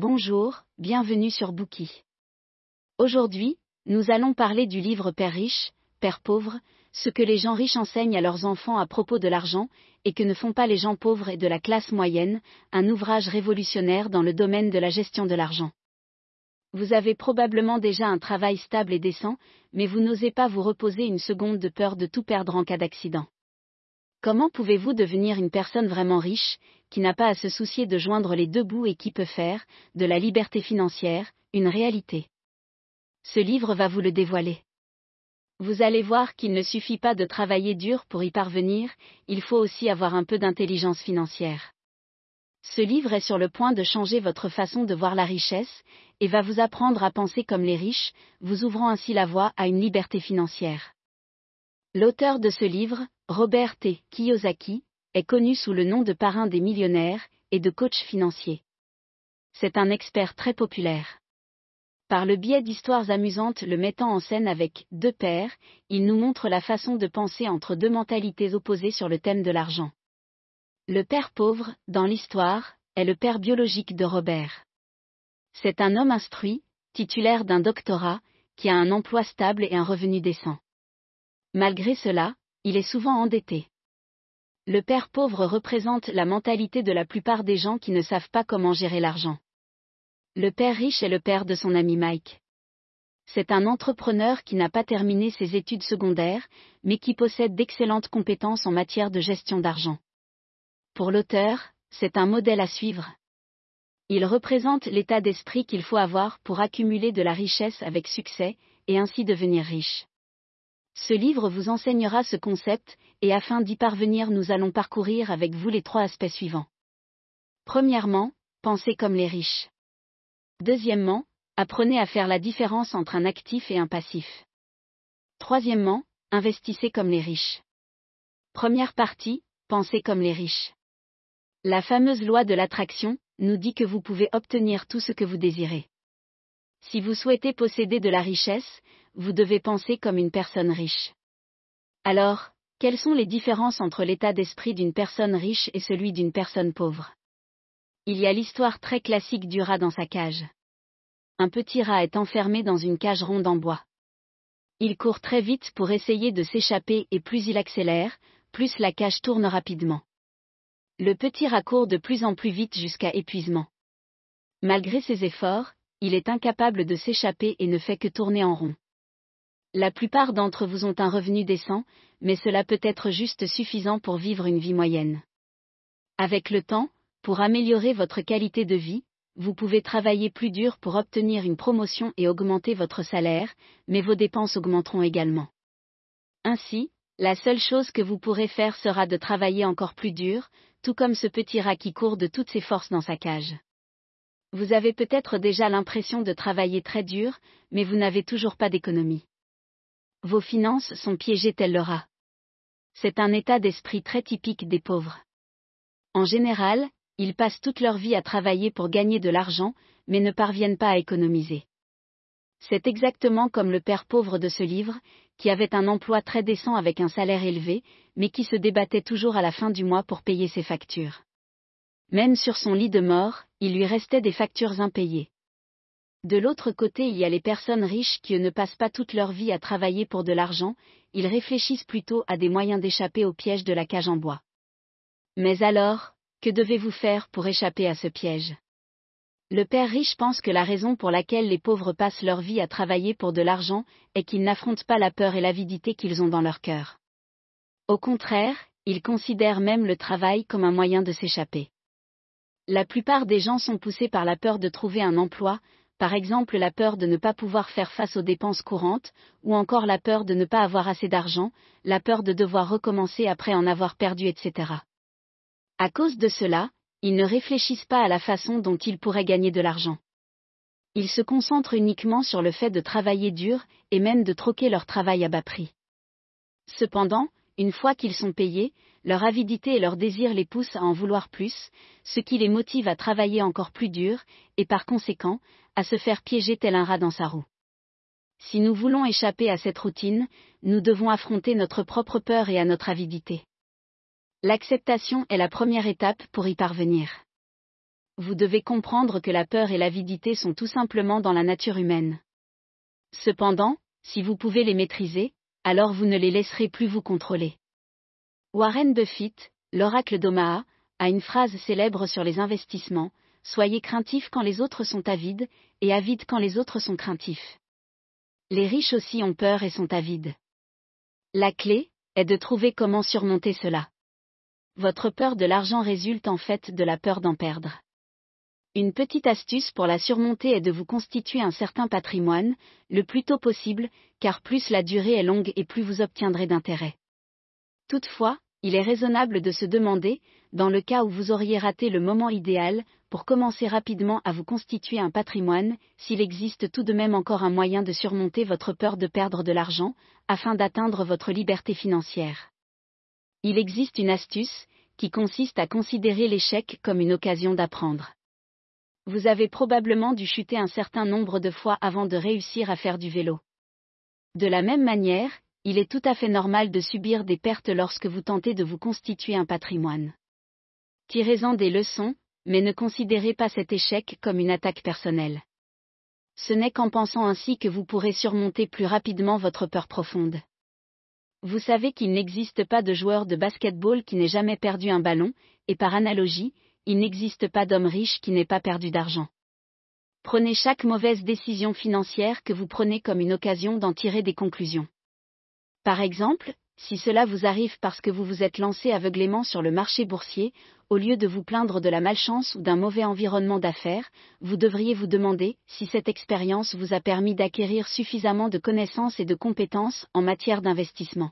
Bonjour, bienvenue sur Bookie. Aujourd'hui, nous allons parler du livre Père riche, Père pauvre, ce que les gens riches enseignent à leurs enfants à propos de l'argent, et que ne font pas les gens pauvres et de la classe moyenne, un ouvrage révolutionnaire dans le domaine de la gestion de l'argent. Vous avez probablement déjà un travail stable et décent, mais vous n'osez pas vous reposer une seconde de peur de tout perdre en cas d'accident. Comment pouvez-vous devenir une personne vraiment riche, qui n'a pas à se soucier de joindre les deux bouts et qui peut faire, de la liberté financière, une réalité? Ce livre va vous le dévoiler. Vous allez voir qu'il ne suffit pas de travailler dur pour y parvenir, il faut aussi avoir un peu d'intelligence financière. Ce livre est sur le point de changer votre façon de voir la richesse, et va vous apprendre à penser comme les riches, vous ouvrant ainsi la voie à une liberté financière. L'auteur de ce livre, Robert T. Kiyosaki, est connu sous le nom de parrain des millionnaires et de coach financier. C'est un expert très populaire. Par le biais d'histoires amusantes le mettant en scène avec deux pères, il nous montre la façon de penser entre deux mentalités opposées sur le thème de l'argent. Le père pauvre, dans l'histoire, est le père biologique de Robert. C'est un homme instruit, titulaire d'un doctorat, qui a un emploi stable et un revenu décent. Malgré cela, il est souvent endetté. Le père pauvre représente la mentalité de la plupart des gens qui ne savent pas comment gérer l'argent. Le père riche est le père de son ami Mike. C'est un entrepreneur qui n'a pas terminé ses études secondaires, mais qui possède d'excellentes compétences en matière de gestion d'argent. Pour l'auteur, c'est un modèle à suivre. Il représente l'état d'esprit qu'il faut avoir pour accumuler de la richesse avec succès, et ainsi devenir riche. Ce livre vous enseignera ce concept, et afin d'y parvenir nous allons parcourir avec vous les trois aspects suivants. Premièrement, pensez comme les riches. Deuxièmement, apprenez à faire la différence entre un actif et un passif. Troisièmement, investissez comme les riches. Première partie, pensez comme les riches. La fameuse loi de l'attraction nous dit que vous pouvez obtenir tout ce que vous désirez. Si vous souhaitez posséder de la richesse, vous devez penser comme une personne riche. Alors, quelles sont les différences entre l'état d'esprit d'une personne riche et celui d'une personne pauvre? Il y a l'histoire très classique du rat dans sa cage. Un petit rat est enfermé dans une cage ronde en bois. Il court très vite pour essayer de s'échapper et plus il accélère, plus la cage tourne rapidement. Le petit rat court de plus en plus vite jusqu'à épuisement. Malgré ses efforts, il est incapable de s'échapper et ne fait que tourner en rond. La plupart d'entre vous ont un revenu décent, mais cela peut être juste suffisant pour vivre une vie moyenne. Avec le temps, pour améliorer votre qualité de vie, vous pouvez travailler plus dur pour obtenir une promotion et augmenter votre salaire, mais vos dépenses augmenteront également. Ainsi, la seule chose que vous pourrez faire sera de travailler encore plus dur, tout comme ce petit rat qui court de toutes ses forces dans sa cage. Vous avez peut-être déjà l'impression de travailler très dur, mais vous n'avez toujours pas d'économie. Vos finances sont piégées tel rat. C'est un état d'esprit très typique des pauvres. En général, ils passent toute leur vie à travailler pour gagner de l'argent, mais ne parviennent pas à économiser. C'est exactement comme le père pauvre de ce livre, qui avait un emploi très décent avec un salaire élevé, mais qui se débattait toujours à la fin du mois pour payer ses factures. Même sur son lit de mort, il lui restait des factures impayées. De l'autre côté, il y a les personnes riches qui ne passent pas toute leur vie à travailler pour de l'argent, ils réfléchissent plutôt à des moyens d'échapper au piège de la cage en bois. Mais alors, que devez-vous faire pour échapper à ce piège? Le père riche pense que la raison pour laquelle les pauvres passent leur vie à travailler pour de l'argent est qu'ils n'affrontent pas la peur et l'avidité qu'ils ont dans leur cœur. Au contraire, ils considèrent même le travail comme un moyen de s'échapper. La plupart des gens sont poussés par la peur de trouver un emploi, par exemple la peur de ne pas pouvoir faire face aux dépenses courantes, ou encore la peur de ne pas avoir assez d'argent, la peur de devoir recommencer après en avoir perdu, etc. À cause de cela, ils ne réfléchissent pas à la façon dont ils pourraient gagner de l'argent. Ils se concentrent uniquement sur le fait de travailler dur, et même de troquer leur travail à bas prix. Cependant, une fois qu'ils sont payés, leur avidité et leur désir les poussent à en vouloir plus, ce qui les motive à travailler encore plus dur, et par conséquent, à se faire piéger tel un rat dans sa roue. Si nous voulons échapper à cette routine, nous devons affronter notre propre peur et à notre avidité. L'acceptation est la première étape pour y parvenir. vous devez comprendre que la peur et l'avidité sont tout simplement dans la nature humaine. Cependant, si vous pouvez les maîtriser, alors vous ne les laisserez plus vous contrôler. Warren Buffett, l'oracle d'Omaha, a une phrase célèbre sur les investissements, Soyez craintifs quand les autres sont avides, et avides quand les autres sont craintifs. Les riches aussi ont peur et sont avides. La clé est de trouver comment surmonter cela. Votre peur de l'argent résulte en fait de la peur d'en perdre. Une petite astuce pour la surmonter est de vous constituer un certain patrimoine, le plus tôt possible, car plus la durée est longue et plus vous obtiendrez d'intérêt. Toutefois, il est raisonnable de se demander, dans le cas où vous auriez raté le moment idéal, pour commencer rapidement à vous constituer un patrimoine, s'il existe tout de même encore un moyen de surmonter votre peur de perdre de l'argent, afin d'atteindre votre liberté financière. Il existe une astuce, qui consiste à considérer l'échec comme une occasion d'apprendre vous avez probablement dû chuter un certain nombre de fois avant de réussir à faire du vélo. De la même manière, il est tout à fait normal de subir des pertes lorsque vous tentez de vous constituer un patrimoine. Tirez-en des leçons, mais ne considérez pas cet échec comme une attaque personnelle. Ce n'est qu'en pensant ainsi que vous pourrez surmonter plus rapidement votre peur profonde. Vous savez qu'il n'existe pas de joueur de basketball qui n'ait jamais perdu un ballon, et par analogie, il n'existe pas d'homme riche qui n'ait pas perdu d'argent. Prenez chaque mauvaise décision financière que vous prenez comme une occasion d'en tirer des conclusions. Par exemple, si cela vous arrive parce que vous vous êtes lancé aveuglément sur le marché boursier, au lieu de vous plaindre de la malchance ou d'un mauvais environnement d'affaires, vous devriez vous demander si cette expérience vous a permis d'acquérir suffisamment de connaissances et de compétences en matière d'investissement.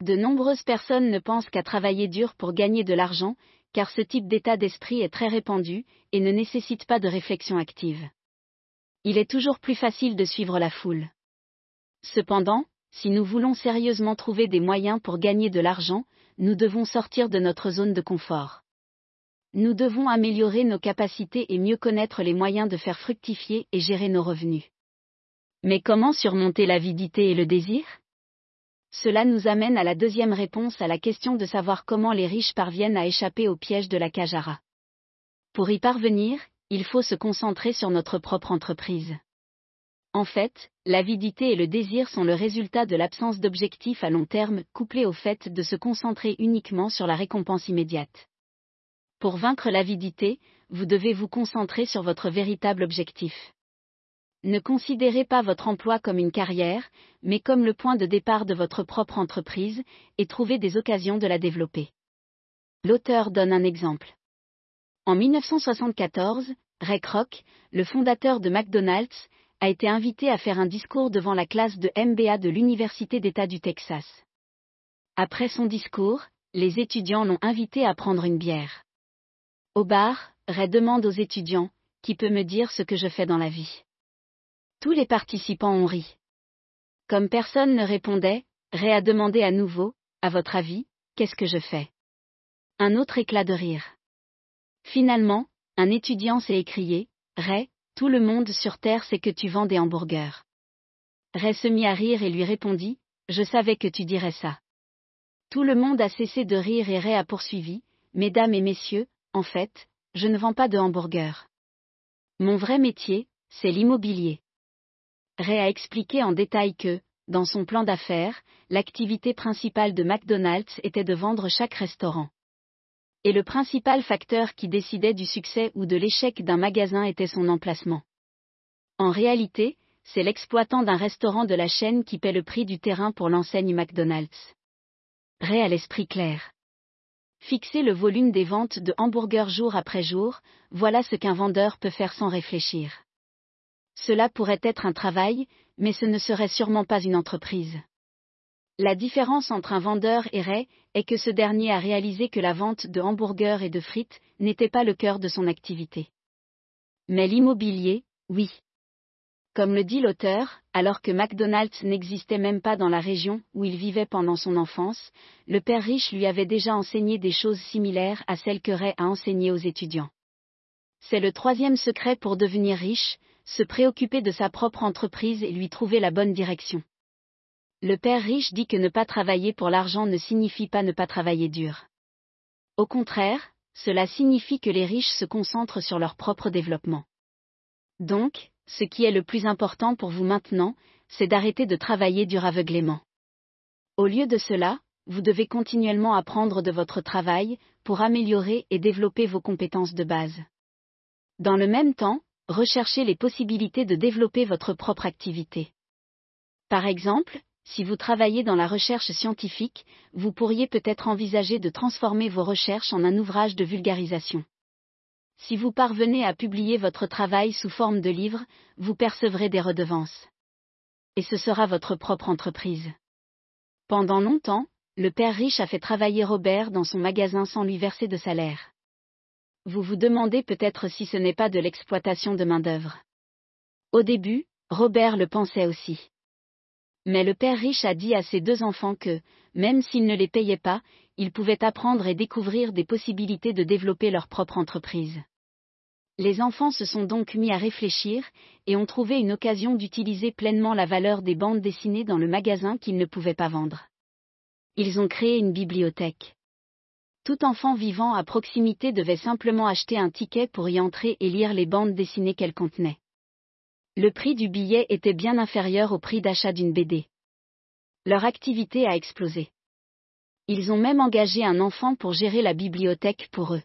De nombreuses personnes ne pensent qu'à travailler dur pour gagner de l'argent, car ce type d'état d'esprit est très répandu, et ne nécessite pas de réflexion active. Il est toujours plus facile de suivre la foule. Cependant, si nous voulons sérieusement trouver des moyens pour gagner de l'argent, nous devons sortir de notre zone de confort. Nous devons améliorer nos capacités et mieux connaître les moyens de faire fructifier et gérer nos revenus. Mais comment surmonter l'avidité et le désir? Cela nous amène à la deuxième réponse à la question de savoir comment les riches parviennent à échapper au piège de la Kajara. Pour y parvenir, il faut se concentrer sur notre propre entreprise. En fait, l'avidité et le désir sont le résultat de l'absence d'objectifs à long terme couplé au fait de se concentrer uniquement sur la récompense immédiate. Pour vaincre l'avidité, vous devez vous concentrer sur votre véritable objectif. Ne considérez pas votre emploi comme une carrière, mais comme le point de départ de votre propre entreprise, et trouvez des occasions de la développer. L'auteur donne un exemple. En 1974, Ray Kroc, le fondateur de McDonald's, été invité à faire un discours devant la classe de MBA de l'Université d'État du Texas. Après son discours, les étudiants l'ont invité à prendre une bière. Au bar, Ray demande aux étudiants, qui peut me dire ce que je fais dans la vie? Tous les participants ont ri. Comme personne ne répondait, Ray a demandé à nouveau, à votre avis, qu'est-ce que je fais? Un autre éclat de rire. Finalement, un étudiant s'est écrié, Ray, tout le monde sur Terre sait que tu vends des hamburgers. Ray se mit à rire et lui répondit, Je savais que tu dirais ça. Tout le monde a cessé de rire et Ray a poursuivi, Mesdames et messieurs, en fait, je ne vends pas de hamburgers. Mon vrai métier, c'est l'immobilier. Ray a expliqué en détail que, dans son plan d'affaires, l'activité principale de McDonald's était de vendre chaque restaurant. Et le principal facteur qui décidait du succès ou de l'échec d'un magasin était son emplacement. En réalité, c'est l'exploitant d'un restaurant de la chaîne qui paie le prix du terrain pour l'enseigne McDonald's. Ray a l'esprit clair. Fixer le volume des ventes de hamburgers jour après jour, voilà ce qu'un vendeur peut faire sans réfléchir. Cela pourrait être un travail, mais ce ne serait sûrement pas une entreprise. La différence entre un vendeur et Ray est que ce dernier a réalisé que la vente de hamburgers et de frites n'était pas le cœur de son activité. Mais l'immobilier, oui. Comme le dit l'auteur, alors que McDonald's n'existait même pas dans la région où il vivait pendant son enfance, le père riche lui avait déjà enseigné des choses similaires à celles que Ray a enseignées aux étudiants. C'est le troisième secret pour devenir riche, se préoccuper de sa propre entreprise et lui trouver la bonne direction. Le père riche dit que ne pas travailler pour l'argent ne signifie pas ne pas travailler dur. Au contraire, cela signifie que les riches se concentrent sur leur propre développement. Donc, ce qui est le plus important pour vous maintenant, c'est d'arrêter de travailler dur aveuglément. Au lieu de cela, vous devez continuellement apprendre de votre travail, pour améliorer et développer vos compétences de base. Dans le même temps, recherchez les possibilités de développer votre propre activité. Par exemple, si vous travaillez dans la recherche scientifique, vous pourriez peut-être envisager de transformer vos recherches en un ouvrage de vulgarisation. Si vous parvenez à publier votre travail sous forme de livre, vous percevrez des redevances. Et ce sera votre propre entreprise. Pendant longtemps, le père riche a fait travailler Robert dans son magasin sans lui verser de salaire. Vous vous demandez peut-être si ce n'est pas de l'exploitation de main-d'œuvre. Au début, Robert le pensait aussi. Mais le père riche a dit à ses deux enfants que, même s'il ne les payait pas, ils pouvaient apprendre et découvrir des possibilités de développer leur propre entreprise. Les enfants se sont donc mis à réfléchir, et ont trouvé une occasion d'utiliser pleinement la valeur des bandes dessinées dans le magasin qu'ils ne pouvaient pas vendre. Ils ont créé une bibliothèque. Tout enfant vivant à proximité devait simplement acheter un ticket pour y entrer et lire les bandes dessinées qu'elles contenaient le prix du billet était bien inférieur au prix d'achat d'une BD. Leur activité a explosé. Ils ont même engagé un enfant pour gérer la bibliothèque pour eux.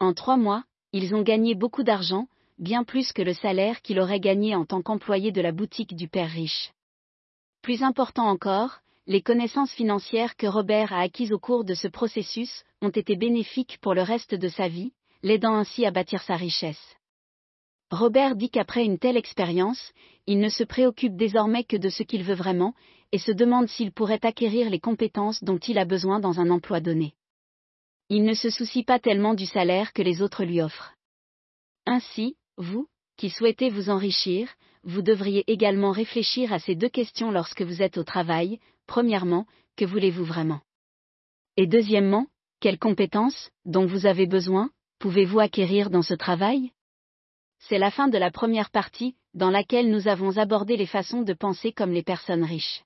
En trois mois, ils ont gagné beaucoup d'argent, bien plus que le salaire qu'il aurait gagné en tant qu'employé de la boutique du père riche. Plus important encore, les connaissances financières que Robert a acquises au cours de ce processus ont été bénéfiques pour le reste de sa vie, l'aidant ainsi à bâtir sa richesse. Robert dit qu'après une telle expérience, il ne se préoccupe désormais que de ce qu'il veut vraiment, et se demande s'il pourrait acquérir les compétences dont il a besoin dans un emploi donné. Il ne se soucie pas tellement du salaire que les autres lui offrent. Ainsi, vous, qui souhaitez vous enrichir, vous devriez également réfléchir à ces deux questions lorsque vous êtes au travail. Premièrement, que voulez-vous vraiment? Et deuxièmement, quelles compétences, dont vous avez besoin, pouvez-vous acquérir dans ce travail? C'est la fin de la première partie, dans laquelle nous avons abordé les façons de penser comme les personnes riches.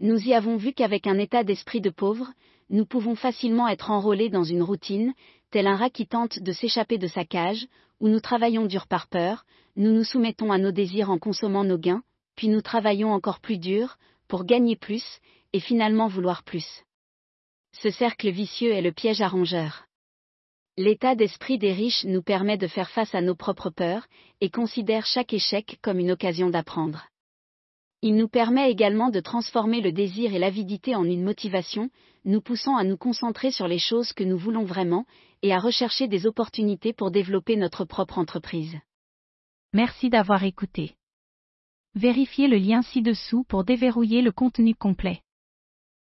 Nous y avons vu qu'avec un état d'esprit de pauvre, nous pouvons facilement être enrôlés dans une routine, tel un rat qui tente de s'échapper de sa cage, où nous travaillons dur par peur, nous nous soumettons à nos désirs en consommant nos gains, puis nous travaillons encore plus dur, pour gagner plus, et finalement vouloir plus. Ce cercle vicieux est le piège à rongeurs. L'état d'esprit des riches nous permet de faire face à nos propres peurs, et considère chaque échec comme une occasion d'apprendre. Il nous permet également de transformer le désir et l'avidité en une motivation, nous poussant à nous concentrer sur les choses que nous voulons vraiment, et à rechercher des opportunités pour développer notre propre entreprise. Merci d'avoir écouté. Vérifiez le lien ci-dessous pour déverrouiller le contenu complet.